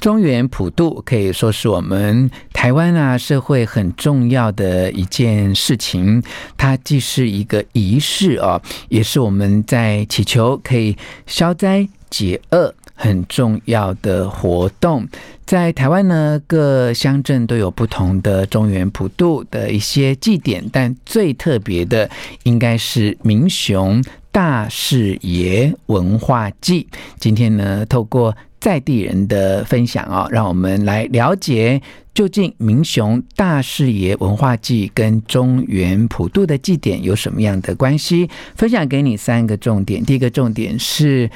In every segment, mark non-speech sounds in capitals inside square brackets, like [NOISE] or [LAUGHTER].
中原普渡可以说是我们台湾啊社会很重要的一件事情，它既是一个仪式哦，也是我们在祈求可以消灾解厄很重要的活动。在台湾呢，各乡镇都有不同的中原普渡的一些祭典，但最特别的应该是民雄大士爷文化祭。今天呢，透过在地人的分享啊，让我们来了解究竟明雄大视野文化祭跟中原普渡的祭典有什么样的关系？分享给你三个重点。第一个重点是。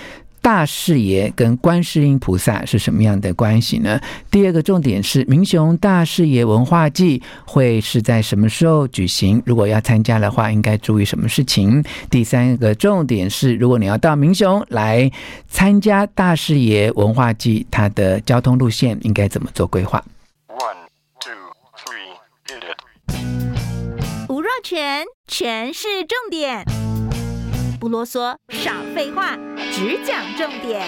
大士爷跟观世音菩萨是什么样的关系呢？第二个重点是民雄大士爷文化祭会是在什么时候举行？如果要参加的话，应该注意什么事情？第三个重点是，如果你要到民雄来参加大士爷文化祭，它的交通路线应该怎么做规划？One, two, three, hit it. 吴若权，全是重点。不啰嗦，少废话，只讲重点。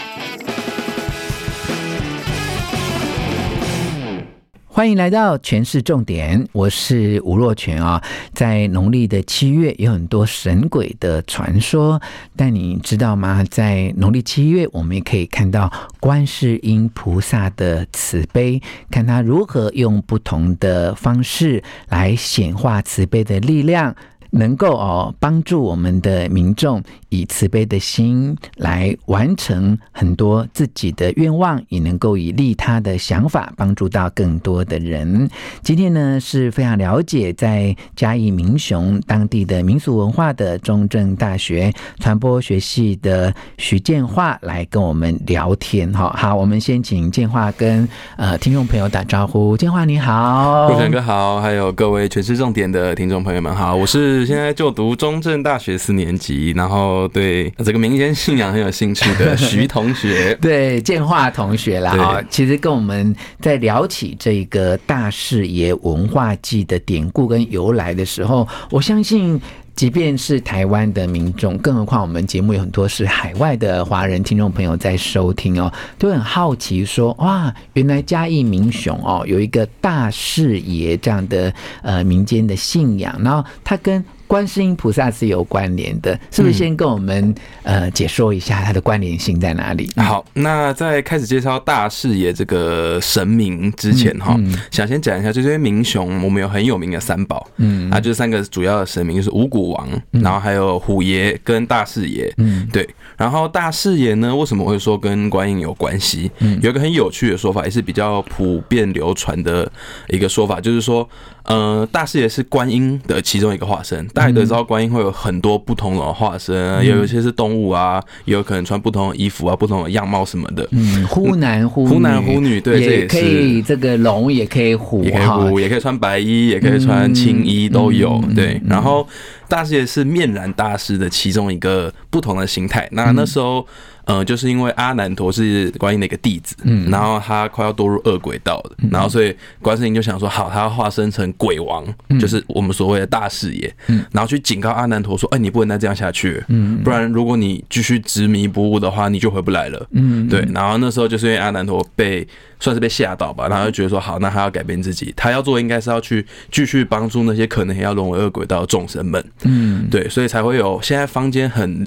欢迎来到全市重点，我是吴若权啊。在农历的七月，有很多神鬼的传说，但你知道吗？在农历七月，我们也可以看到观世音菩萨的慈悲，看他如何用不同的方式来显化慈悲的力量。能够哦帮助我们的民众以慈悲的心来完成很多自己的愿望，也能够以利他的想法帮助到更多的人。今天呢是非常了解在嘉义民雄当地的民俗文化的中正大学传播学系的徐建化来跟我们聊天。好，好，我们先请建化跟呃听众朋友打招呼。建化你好，若权哥好，还有各位全市重点的听众朋友们好，我是。现在就读中正大学四年级，然后对这个民间信仰很有兴趣的徐同学，[LAUGHS] 对建化同学啦。哈，其实跟我们在聊起这个大士爷文化祭的典故跟由来的时候，我相信。即便是台湾的民众，更何况我们节目有很多是海外的华人听众朋友在收听哦，都很好奇说，哇，原来嘉义民雄哦有一个大士爷这样的呃民间的信仰，然后他跟。观世音菩萨是有关联的，是不是？先跟我们、嗯、呃解说一下它的关联性在哪里？好，那在开始介绍大士爷这个神明之前哈、嗯嗯，想先讲一下，就是民雄我们有很有名的三宝，嗯，啊，就是三个主要的神明，就是五谷王、嗯，然后还有虎爷跟大士爷，嗯，对。然后大士爷呢，为什么会说跟观音有关系？嗯，有一个很有趣的说法，也是比较普遍流传的一个说法，就是说。呃，大士爷是观音的其中一个化身。大家都知道，观音会有很多不同的化身，有一些是动物啊，也有可能穿不同的衣服啊，不同的样貌什么的。嗯，忽男忽男忽女，对，这也可以这个龙，也可以虎，也可以虎，也可以穿白衣，也可以穿青衣，都有。对，然后大师也是面燃大师的其中一个不同的形态。那那时候。呃，就是因为阿难陀是观音的一个弟子，嗯，然后他快要堕入恶鬼道了，嗯，然后所以观世音就想说，好，他要化身成鬼王，嗯，就是我们所谓的大事业，嗯，然后去警告阿难陀说，哎，你不能再这样下去，嗯，不然如果你继续执迷不悟的话，你就回不来了，嗯，对，然后那时候就是因为阿难陀被算是被吓到吧，然后就觉得说，好，那他要改变自己，他要做应该是要去继续帮助那些可能也要沦为恶鬼道的众生们，嗯，对，所以才会有现在坊间很。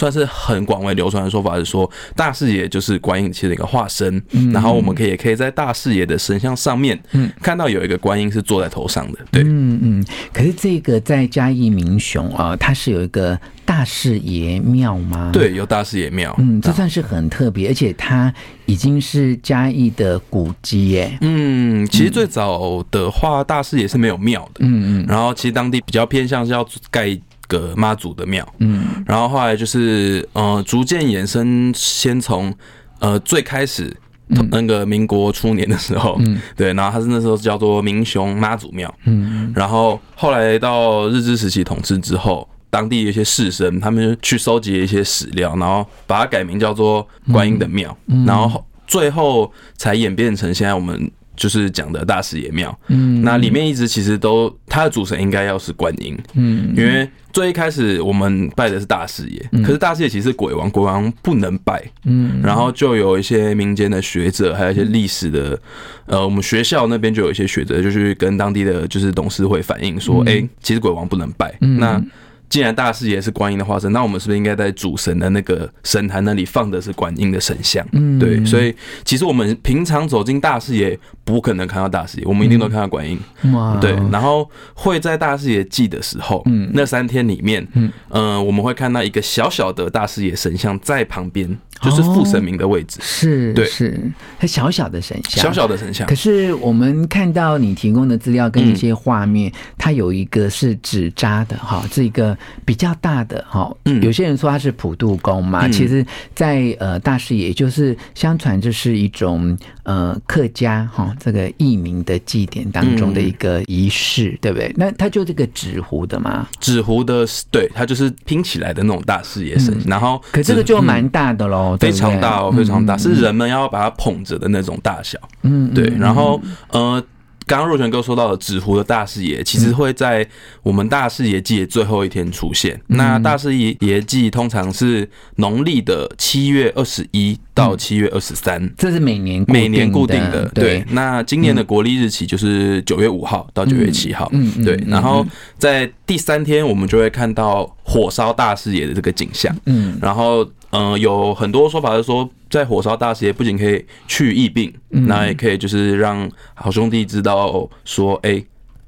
算是很广为流传的说法是说，大士爷就是观音其实一个化身，然后我们可以也可以在大士爷的神像上面，看到有一个观音是坐在头上的，对，嗯嗯。可是这个在嘉义民雄啊，它是有一个大士爷庙吗？对，有大士爷庙，嗯，这算是很特别，而且它已经是嘉义的古迹耶。嗯，其实最早的话，大士爷是没有庙的，嗯嗯，然后其实当地比较偏向是要盖。个妈祖的庙，嗯，然后后来就是呃，逐渐衍生，先从呃最开始嗯那个民国初年的时候，嗯。对，然后它是那时候叫做民雄妈祖庙，嗯。然后后来到日治时期统治之后，当地的一些士绅他们就去收集一些史料，然后把它改名叫做观音的庙，嗯。然后最后才演变成现在我们就是讲的大师爷庙。嗯。那里面一直其实都它的主神应该要是观音，嗯。因为最一开始我们拜的是大师爷，可是大师爷其实是鬼王，鬼王不能拜。嗯。然后就有一些民间的学者，还有一些历史的，呃，我们学校那边就有一些学者，就去跟当地的就是董事会反映说，哎、其实鬼王不能拜。嗯。那既然大师爷是观音的化身，那我们是不是应该在主神的那个神坛那里放的是观音的神像？嗯。对，所以其实我们平常走进大师爷，不可能看到大视野，我们一定都看到观音。哇。对，然后会在大视野祭的时候，嗯。那三天里面，嗯。呃，我们会看到一个小小的大视野神像在旁边，就是副神明的位置，是对。是，它小小的神像，小小的神像。可。是我们看到你提供的资料跟一些画面，它有一个是纸扎的哈，是一个比较大的哈。嗯。有些人说它是普渡公嘛，嗯。其实在呃大视野就是相传这是一种呃客家哈这个义民的祭典当中的一个仪式，对不对？那它就这个纸糊的嘛，纸糊的，对，它就是拼起来的那种大事业神，然后可这个就纸蛮大的喽，非常大哦，非常大，嗯。是人们要把它捧着的那种大小。嗯，对，然后呃，刚刚若泉哥说到的纸糊的大士爷，其实会在我们大士爷祭的最后一天出现。那大士爷祭通常是农历的七月二十一到七月二十三。这是每年每年固定的，对对。。那今年的国历日期就是九月五号到九月七号，嗯。对然后在第三天，我们就会看到火烧大视野的这个景象。嗯然后，嗯、呃，有很多说法是说，在火烧大视野不仅可以去疫病，那、也可以就是让好兄弟知道说，哎、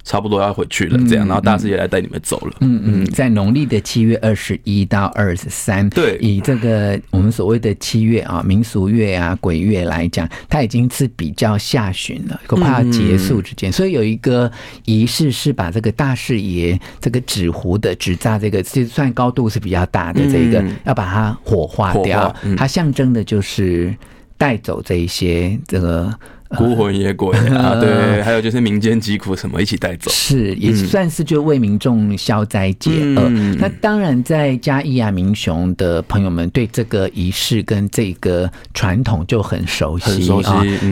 差不多要回去了，这样，然后大师也来带你们走了。嗯嗯，在农历的七月二十一到二十三，对。以这个我们所谓的七月啊、民俗月啊、鬼月来讲，它已经是比较下旬了，快要结束之间，所以有一个仪式是把这个大士爷这个纸糊的纸扎这个，其实算高度是比较大的这个，嗯。要把它火化掉。化，嗯。它象征的就是带走这一些这个。[LAUGHS] 孤魂野鬼啊，[LAUGHS] 对，还有就是民间疾苦什么一起带走。是，也算是就为民众消灾解厄。嗯那当然，在嘉义啊、民雄的朋友们对这个仪式跟这个传统就很熟悉，很熟悉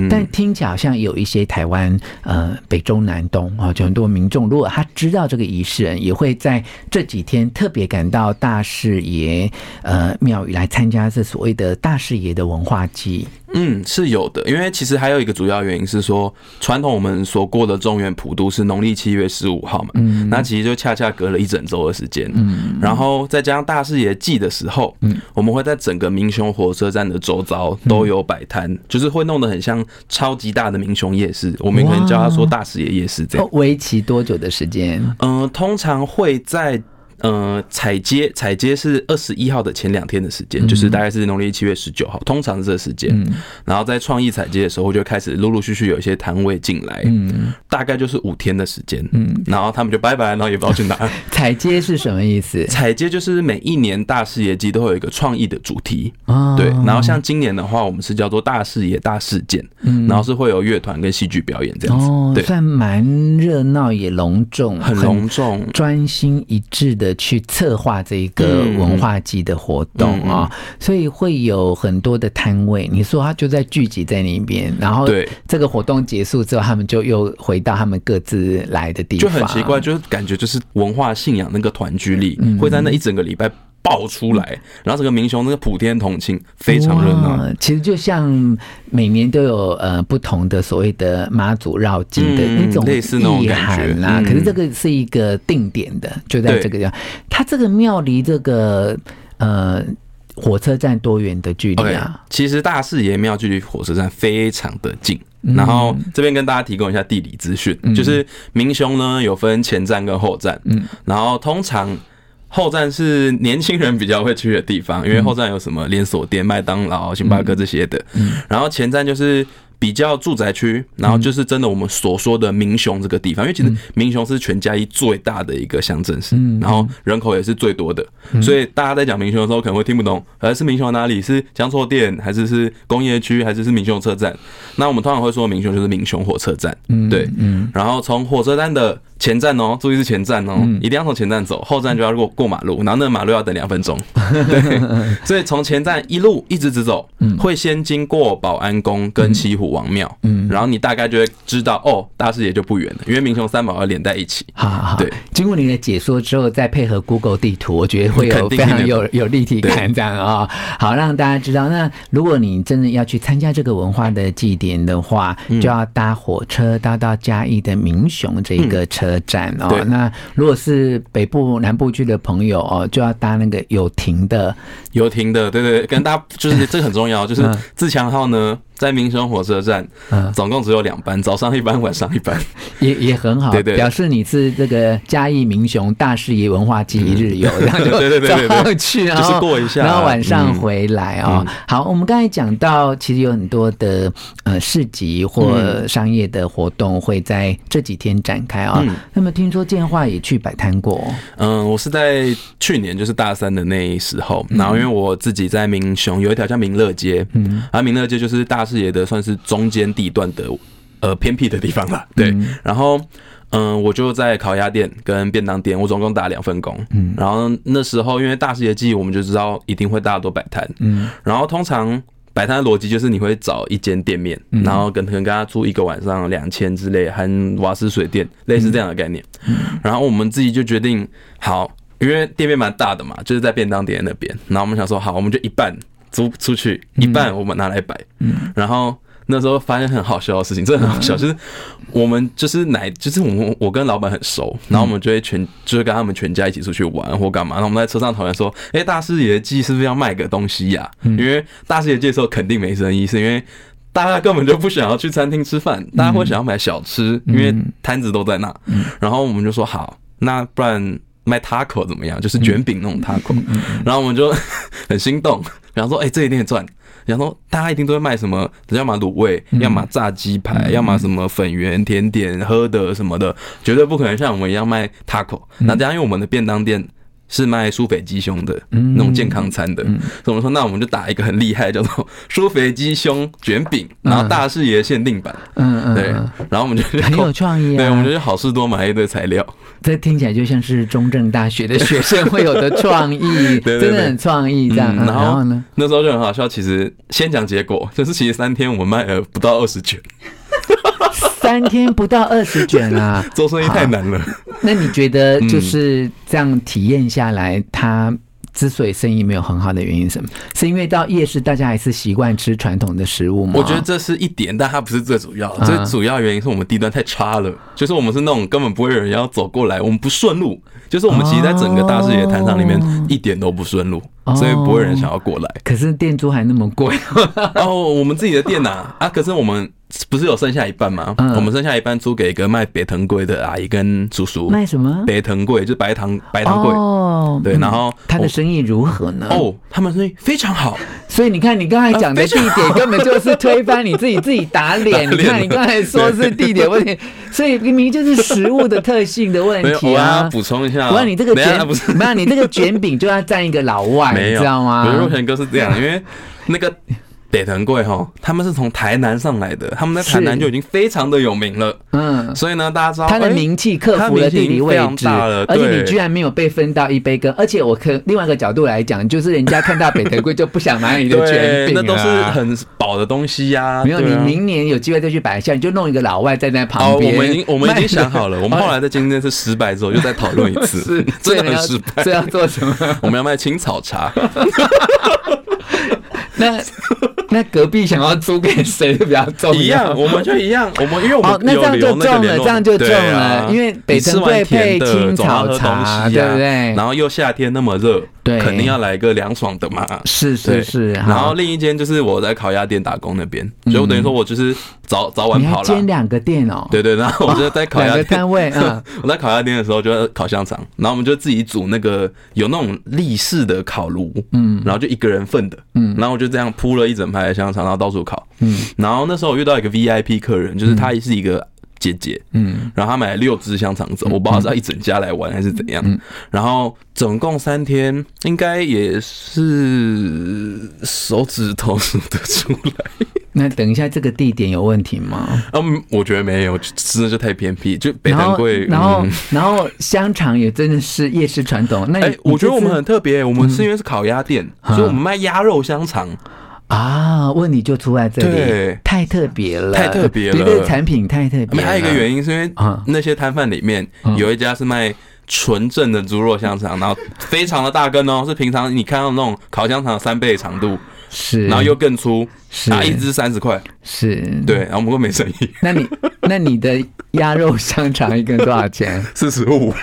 但听起来好像有一些台湾呃北中南东啊，就很多民众，如果他知道这个仪式，也会在这几天特别赶到大士爷呃庙宇来参加这所谓的大士爷的文化祭。嗯，是有的，因为其实还有一个主要原因是说，传统我们所过的中元普渡是农历七月十五号嘛，嗯，那其实就恰恰隔了一整周的时间，嗯，然后再加上大士爷祭的时候，嗯，我们会在整个民雄火车站的周遭都有摆摊，就是会弄得很像超级大的民雄夜市，我们可能叫它说大士爷夜市这样。哦，为期多久的时间？嗯、呃，通常会在。呃，踩街踩街是二十一号的前两天的时间，就是大概是农历七月十九号，通常是这个时间。然后在创意踩街的时候，就开始陆陆续续有一些摊位进来，嗯，大概就是五天的时间，嗯，然后他们就拜拜，然后也不知道去哪。[LAUGHS] 踩街是什么意思？踩街就是每一年大事业季都会有一个创意的主题，哦，对。然后像今年的话，我们是叫做大事业大事件，嗯，然后是会有乐团跟戏剧表演这样子，哦，对，算蛮热闹也隆重，很隆重，专心一致的去策划这一个文化祭的活动啊、哦，所以会有很多的摊位。你说他就在聚集在那边，然后对。这个活动结束之后，他们就又回到他们各自来的地方，就很奇怪，就是感觉就是文化信仰那个团聚力会在那一整个礼拜爆出来，然后整个民雄那个普天同庆，非常热闹。其实就像每年都有呃不同的所谓的妈祖绕境的那种类似那种意涵啦，可是这个是一个定点的，就在这个地方。它这个庙离这个呃火车站多远的距离啊？其实大士爷庙距离火车站非常的近。然后这边跟大家提供一下地理资讯，就是明雄呢有分前站跟后站，嗯，然后通常。后站是年轻人比较会去的地方，因为后站有什么连锁店、麦当劳、星巴克这些的。然后前站就是比较住宅区，然后就是真的我们所说的民雄这个地方，因为其实民雄是全嘉义最大的一个乡镇市，然后人口也是最多的，所以大家在讲民雄的时候可能会听不懂，而是民雄哪里是江错店，还是是工业区，还是是民雄车站？那我们通常会说民雄就是民雄火车站，对，然后从火车站的。前站哦，注意是前站哦，一定要从前站走，后站就要过过马路，然后那个马路要等两分钟。[LAUGHS] 对，所以从前站一路一直直走，会先经过保安宫跟七虎王庙，嗯，然后你大概就会知道哦，大士爷就不远了，因为明雄三宝要连在一起。好好好，对，经过你的解说之后，再配合 Google 地图，我觉得会有非常有 [LAUGHS] 有立体感，这样啊，好让大家知道。那如果你真的要去参加这个文化的祭典的话，就要搭火车搭到嘉义的明雄这个车。车站哦，那如果是北部南部区的朋友哦，就要搭那个有停的，有停的，对对，跟大家就是 [LAUGHS] 这个很重要，就是自强号呢。在民雄火车站，嗯。总共只有两班，[LAUGHS] 早上一班，晚上一班，也也很好，对对，表示你是这个嘉义民雄大事业文化祭一日游，然后就 [LAUGHS] 早上去，然后过一下，然后晚上回来啊。好，我们刚才讲到，其实有很多的呃市集或商业的活动会在这几天展开啊。那么听说建化也去摆摊过，嗯，我是在去年就是大三的那时候，然后因为我自己在民雄有一条叫民乐街，嗯，而民乐街就是大。视野的算是中间地段的呃偏僻的地方吧，对。然后嗯、呃，我就在烤鸭店跟便当店，我总共打两份工。嗯，然后那时候因为大士爷季，我们就知道一定会大家都摆摊。嗯，然后通常摆摊的逻辑就是你会找一间店面，然后跟可能跟他租一个晚上两千之类，含瓦斯水电，类似这样的概念。然后我们自己就决定好，因为店面蛮大的嘛，就是在便当店那边。然后我们想说好，我们就一半。租出去一半，我们拿来摆。嗯，然后那时候发现很好笑的事情，真的很好笑，就是我们就是奶，就是我们我跟老板很熟，然后我们就会全就是跟他们全家一起出去玩或干嘛。然后我们在车上讨论说，哎，大师爷祭是不是要卖个东西呀？因为大师爷祭的时候肯定没生意，是因为大家根本就不想要去餐厅吃饭，大家会想要买小吃，因为摊子都在那。然后我们就说好，那不然。卖 taco 怎么样？就是卷饼那种 taco，然后我们就 [LAUGHS] 很心动，然后说：“哎，这一定赚。”然后大家一定都会卖什么？要么卤味，要么炸鸡排，要么什么粉圆、甜点、喝的什么的，绝对不可能像我们一样卖 taco。那这样，因为我们的便当店。是卖苏肥鸡胸的那种健康餐的，所以我们说，那我们就打一个很厉害，叫做苏肥鸡胸卷饼，然后大士爷限定版，嗯嗯，对，然后我们就很有创意啊，对，我们就去好事多买一堆材料，[LAUGHS] 这听起来就像是中正大学的学生会有的创意，真的很创意这样。然后呢，那时候就很好笑，其实先讲结果，就是其实三天我们卖了不到二十卷。三天不到二十卷啊，[LAUGHS] 做生意太难了。那你觉得就是这样体验下来，他之所以生意没有很好的原因是什么？是因为到夜市大家还是习惯吃传统的食物吗？我觉得这是一点，但它不是最主要。最主要原因是我们地段太差了，就是我们是那种根本不会有人要走过来，我们不顺路。就是我们其实在整个大士爷摊上里面一点都不顺路，所以不会有人想要过来。可是店租还那么贵。然 [LAUGHS] 后我们自己的店呐啊，可是我们。不是有剩下一半吗？嗯、我们剩下一半租给一个卖白糖粿的阿姨跟叔叔。卖什么？白藤柜就是白糖白糖柜。哦，对，然后他的生意如何呢？哦，他们生意非常好。所以你看，你刚才讲的地点根本就是推翻你自己，自己打脸。[LAUGHS] 你看，你刚才说是地点问题，所以明明就是食物的特性的问题啊。补充一下，不然你这个卷不是，没有你这个卷饼就要占一个老外，[LAUGHS] 你知道吗？若权哥是这样，[LAUGHS] 因为那个。北藤贵哈，他们是从台南上来的，他们在台南就已经非常的有名了。嗯，所以呢，大家知道他的名气克服了地理位置，而且你居然没有被分到一杯羹。而且我可另外一个角度来讲，就是人家看到北藤贵就不想买你的卷饼，那都是很饱的东西呀。没有，你明年有机会再去摆一下，你就弄一个老外站在旁边。我们已经我们已经想好了，我们后来在今天是失败之后又再讨论一次，[LAUGHS] 是 [LAUGHS] 真的很失败。这要做什么？[LAUGHS] 我们要卖青草茶。那那隔壁想要租给谁比较重要？一样，我们就一样。我们因为我们那这样就中了，这样就中了。因为北藤贵配青草茶，对不对？然后又夏天那么热，对，肯定要来个凉爽的嘛。是是是。然后另一间就是我在烤鸭店打工那边，所以我等于说我就是早早晚跑了。兼两个店哦。对对，然后我就在烤鸭店摊位。[LAUGHS] 嗯，我在烤鸭店的时候就烤香肠，然后我们就自己煮那个有那种立式的烤炉，嗯，然后就一个人份的，嗯，然后我就这样铺了一整排的香肠，然后到处烤，嗯，然后那时候我遇到一个 VIP 客人，就是他也是一个。姐姐，嗯，然后他买了六只香肠走，我不知道是要一整家来玩还是怎样，然后总共三天，应该也是手指头数得出来。[LAUGHS] 那等一下，这个地点有问题吗？嗯，我觉得没有，真的就太偏僻，就北丹贵。然后，然后香肠也真的是夜市传统。那哎，我觉得我们很特别，我们是因为是烤鸭店，所以我们卖鸭肉香肠。啊，问你就出在这里，太特别了，太特别了，这个产品太特别了。还有一个原因是因为那些摊贩里面有一家是卖纯正的猪肉香肠，然后非常的大根哦，是平常你看到那种烤香肠三倍长度，是，然后又更粗，是，一只三十块，是对，然后不过没生意。那你那你的鸭肉香肠一根多少钱？[LAUGHS] 四十五。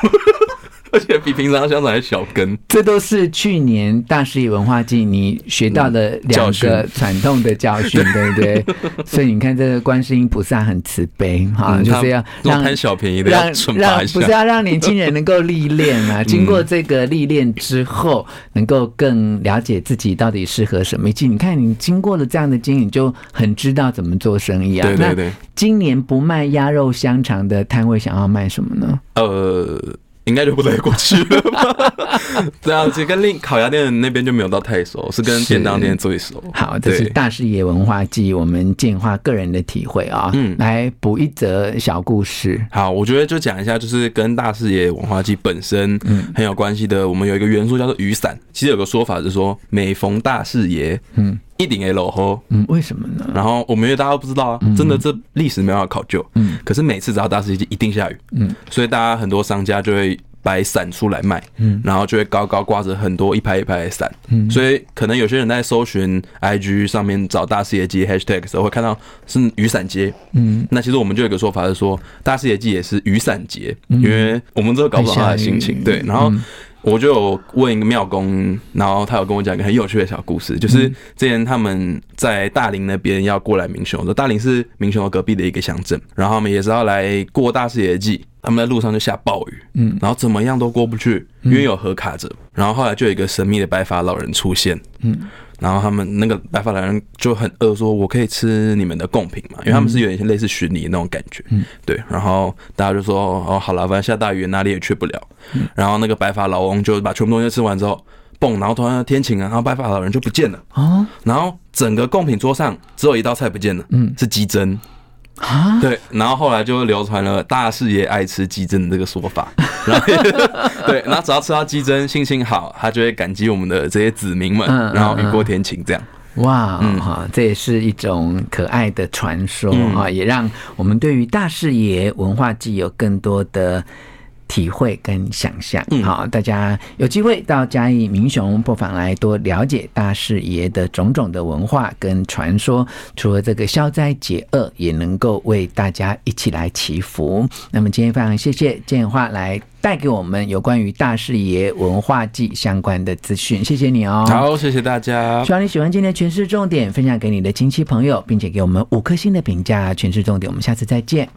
[LAUGHS] 而且比平常香肠还小根，这都是去年大师野文化季你学到的两个惨痛的教训，[LAUGHS] 对不对？所以你看，这个观世音菩萨很慈悲哈，就是要让贪小便宜的让让不是要让年轻人能够历练啊，[LAUGHS] 经过这个历练之后，能够更了解自己到底适合什么。你看，你经过了这样的经营，就很知道怎么做生意啊。对对对。今年不卖鸭肉香肠的摊位，想要卖什么呢？呃。应该就不得过去了吧？[LAUGHS] 对啊，其实跟另烤鸭店那边就没有到太熟，是跟便当店最熟。[LAUGHS] 好，这是大视野文化季，我们建化个人的体会啊。嗯，来补一则小故事。好，我觉得就讲一下，就是跟大视野文化季本身很有关系的。我们有一个元素叫做雨伞，其实有个说法是说，每逢大视野，嗯，一定会落后。嗯，为什么呢？然后我们因为大家都不知道啊，真的这历史没办法考究。嗯，可是每次只要大视野一定下雨。嗯，所以大家很多商家就会。摆伞出来卖，嗯，然后就会高高挂着很多一排一排的伞，嗯，所以可能有些人在搜寻 IG 上面找大视野季 hashtag 的时候，会看到是雨伞节，嗯，那其实我们就有一个说法是说，大视野季也是雨伞节，因为我们都搞不懂他的心情，对，然后。我就有问一个庙公，然后他有跟我讲一个很有趣的小故事，就是之前他们在大林那边要过来民雄，说大林是民雄隔壁的一个乡镇，然后他们也是要来过大视野季，他们在路上就下暴雨，嗯，然后怎么样都过不去，因为有河卡着，然后后来就有一个神秘的白发老人出现，嗯。然后他们那个白发老人就很饿，说：“我可以吃你们的贡品嘛？”因为他们是有点类似巡礼那种感觉，嗯，对。然后大家就说：“哦，好了，反正下大雨，哪里也去不了。”然后那个白发老翁就把全部东西吃完之后，蹦，然后突然天晴啊，然后白发老人就不见了啊。然后整个贡品桌上只有一道菜不见了，嗯，是鸡胗。啊，对，然后后来就流传了大视野爱吃鸡胗的这个说法，[LAUGHS] 然后对，然后只要吃到鸡胗，心情好，他就会感激我们的这些子民们，然后雨过天晴这样。哇，哈，这也是一种可爱的传说啊，也让我们对于大视野文化季有更多的。体会跟想象，好，大家有机会到嘉义民雄不妨来多了解大视野的种种的文化跟传说。除了这个消灾解厄，也能够为大家一起来祈福。那么今天非常谢谢建华来带给我们有关于大视野文化季相关的资讯，谢谢你哦。好，谢谢大家。希望你喜欢今天的权式重点，分享给你的亲戚朋友，并且给我们五颗星的评价。全市重点，我们下次再见。